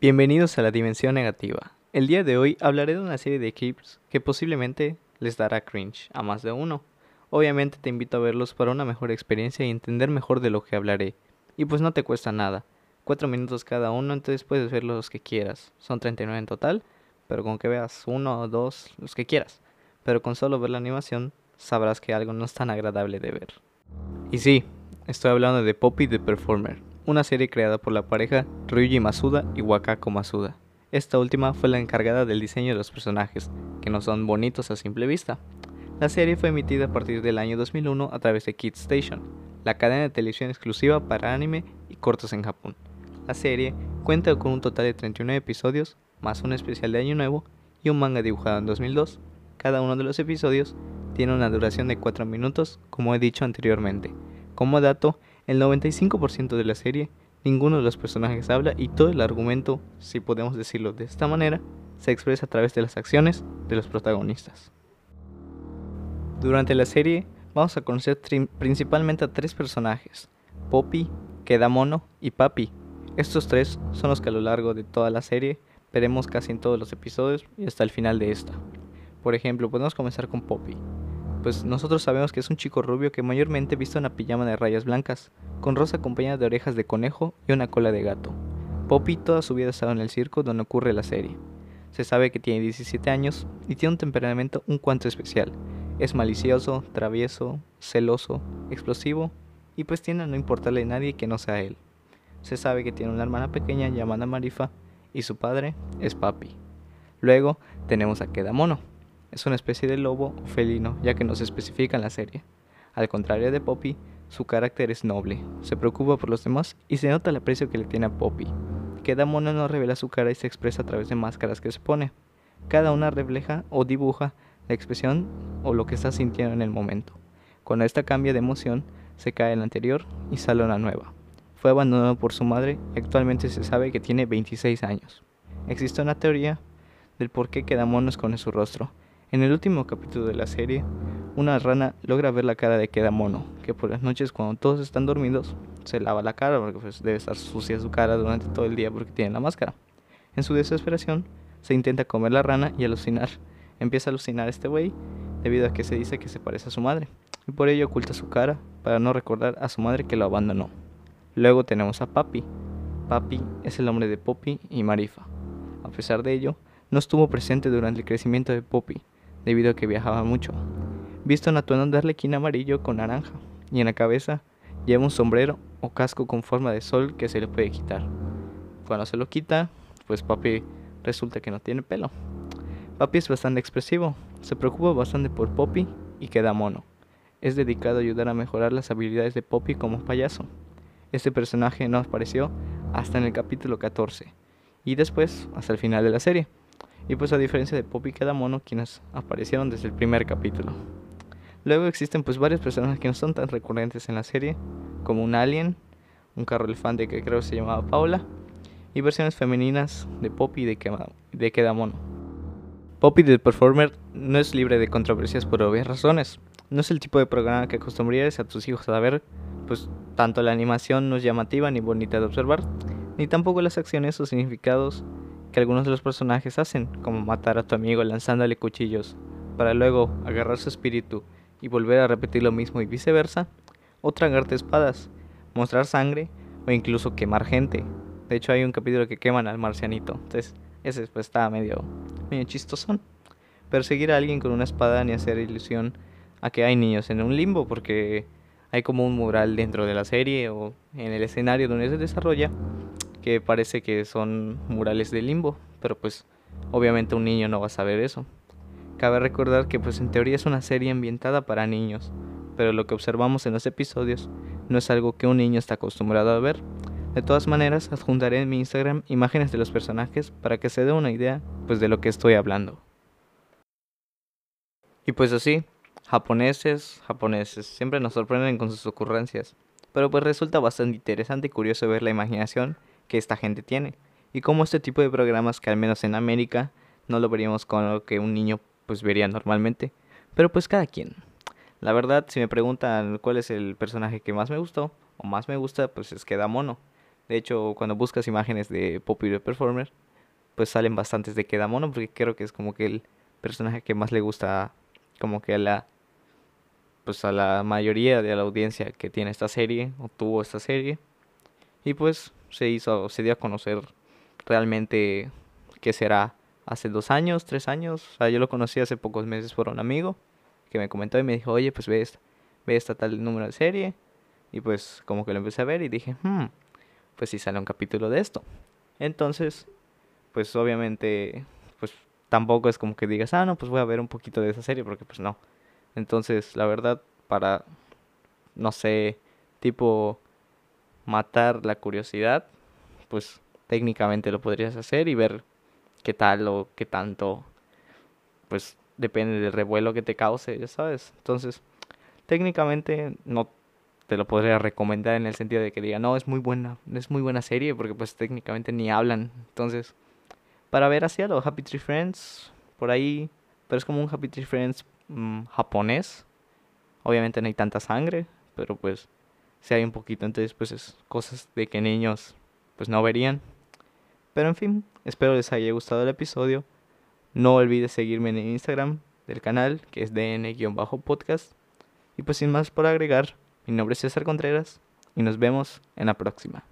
Bienvenidos a la Dimensión Negativa. El día de hoy hablaré de una serie de clips que posiblemente les dará cringe a más de uno. Obviamente te invito a verlos para una mejor experiencia y entender mejor de lo que hablaré. Y pues no te cuesta nada. Cuatro minutos cada uno, entonces puedes ver los que quieras. Son 39 en total, pero con que veas uno o dos, los que quieras. Pero con solo ver la animación, sabrás que algo no es tan agradable de ver. Y sí, estoy hablando de Poppy the Performer, una serie creada por la pareja Ryuji Masuda y Wakako Masuda. Esta última fue la encargada del diseño de los personajes, que no son bonitos a simple vista. La serie fue emitida a partir del año 2001 a través de Kid Station, la cadena de televisión exclusiva para anime y cortos en Japón. La serie cuenta con un total de 39 episodios, más un especial de Año Nuevo y un manga dibujado en 2002. Cada uno de los episodios tiene una duración de 4 minutos, como he dicho anteriormente. Como dato, el 95% de la serie, ninguno de los personajes habla y todo el argumento, si podemos decirlo de esta manera, se expresa a través de las acciones de los protagonistas. Durante la serie vamos a conocer principalmente a tres personajes, Poppy, Kedamono y Papi. Estos tres son los que a lo largo de toda la serie veremos casi en todos los episodios y hasta el final de esta. Por ejemplo, podemos comenzar con Poppy pues nosotros sabemos que es un chico rubio que mayormente viste una pijama de rayas blancas, con rosa acompañada de orejas de conejo y una cola de gato. Poppy toda su vida ha estado en el circo donde ocurre la serie. Se sabe que tiene 17 años y tiene un temperamento un cuanto especial. Es malicioso, travieso, celoso, explosivo y pues tiene a no importarle a nadie que no sea él. Se sabe que tiene una hermana pequeña llamada Marifa y su padre es Papi. Luego tenemos a Kedamono, es una especie de lobo felino, ya que no se especifica en la serie. Al contrario de Poppy, su carácter es noble, se preocupa por los demás y se nota el aprecio que le tiene a Poppy. Cada mono no revela su cara y se expresa a través de máscaras que se pone. Cada una refleja o dibuja la expresión o lo que está sintiendo en el momento. Cuando esta cambia de emoción, se cae la anterior y sale una nueva. Fue abandonado por su madre y actualmente se sabe que tiene 26 años. Existe una teoría del por qué Quedamono esconde su rostro, en el último capítulo de la serie, una rana logra ver la cara de Kedamono, que por las noches cuando todos están dormidos, se lava la cara porque pues, debe estar sucia su cara durante todo el día porque tiene la máscara. En su desesperación, se intenta comer la rana y alucinar. Empieza a alucinar este güey debido a que se dice que se parece a su madre, y por ello oculta su cara para no recordar a su madre que lo abandonó. Luego tenemos a Papi. Papi es el nombre de Poppy y Marifa. A pesar de ello, no estuvo presente durante el crecimiento de Poppy, debido a que viajaba mucho. Visto en atuendo de arlequín amarillo con naranja, y en la cabeza lleva un sombrero o casco con forma de sol que se le puede quitar. Cuando se lo quita, pues papi resulta que no tiene pelo. Papi es bastante expresivo, se preocupa bastante por Poppy y queda mono. Es dedicado a ayudar a mejorar las habilidades de Poppy como payaso. Este personaje no apareció hasta en el capítulo 14 y después hasta el final de la serie. Y pues a diferencia de Poppy y Mono, quienes aparecieron desde el primer capítulo. Luego existen pues varios personajes que no son tan recurrentes en la serie, como un alien, un carro elefante que creo se llamaba Paula, y versiones femeninas de Poppy y de, de Kedamono. Poppy the Performer no es libre de controversias por obvias razones. No es el tipo de programa que acostumbrarías a tus hijos a ver, pues tanto la animación no es llamativa ni bonita de observar, ni tampoco las acciones o significados que algunos de los personajes hacen, como matar a tu amigo lanzándole cuchillos, para luego agarrar su espíritu y volver a repetir lo mismo y viceversa, o tragarte espadas, mostrar sangre o incluso quemar gente. De hecho hay un capítulo que queman al marcianito, entonces ese pues está medio, medio chistosón. Perseguir a alguien con una espada ni hacer ilusión a que hay niños en un limbo porque hay como un mural dentro de la serie o en el escenario donde se desarrolla que parece que son murales de limbo, pero pues obviamente un niño no va a saber eso. Cabe recordar que pues en teoría es una serie ambientada para niños, pero lo que observamos en los episodios no es algo que un niño está acostumbrado a ver. De todas maneras, adjuntaré en mi Instagram imágenes de los personajes para que se dé una idea pues de lo que estoy hablando. Y pues así, japoneses, japoneses, siempre nos sorprenden con sus ocurrencias, pero pues resulta bastante interesante y curioso ver la imaginación que esta gente tiene. Y como este tipo de programas que al menos en América no lo veríamos con lo que un niño pues vería normalmente. Pero pues cada quien. La verdad, si me preguntan cuál es el personaje que más me gustó o más me gusta, pues es que da mono. De hecho, cuando buscas imágenes de Popular Performer, pues salen bastantes de Kedamono, porque creo que es como que el personaje que más le gusta, como que a la, pues a la mayoría de la audiencia que tiene esta serie, o tuvo esta serie. Y pues se hizo, se dio a conocer realmente que será hace dos años, tres años. O sea, yo lo conocí hace pocos meses por un amigo que me comentó y me dijo, oye, pues ve esta, ve esta tal número de serie. Y pues como que lo empecé a ver y dije, hmm, pues sí sale un capítulo de esto. Entonces, pues obviamente, pues tampoco es como que digas, ah, no, pues voy a ver un poquito de esa serie, porque pues no. Entonces, la verdad, para, no sé, tipo matar la curiosidad, pues técnicamente lo podrías hacer y ver qué tal o qué tanto, pues depende del revuelo que te cause, ya sabes. Entonces, técnicamente no te lo podría recomendar en el sentido de que diga, no, es muy buena, es muy buena serie, porque pues técnicamente ni hablan. Entonces, para ver hacia los Happy Tree Friends, por ahí, pero es como un Happy Tree Friends mm, japonés. Obviamente no hay tanta sangre, pero pues si hay un poquito, entonces pues es cosas de que niños pues no verían. Pero en fin, espero les haya gustado el episodio. No olvides seguirme en el Instagram del canal, que es dn-podcast. Y pues sin más por agregar, mi nombre es César Contreras y nos vemos en la próxima.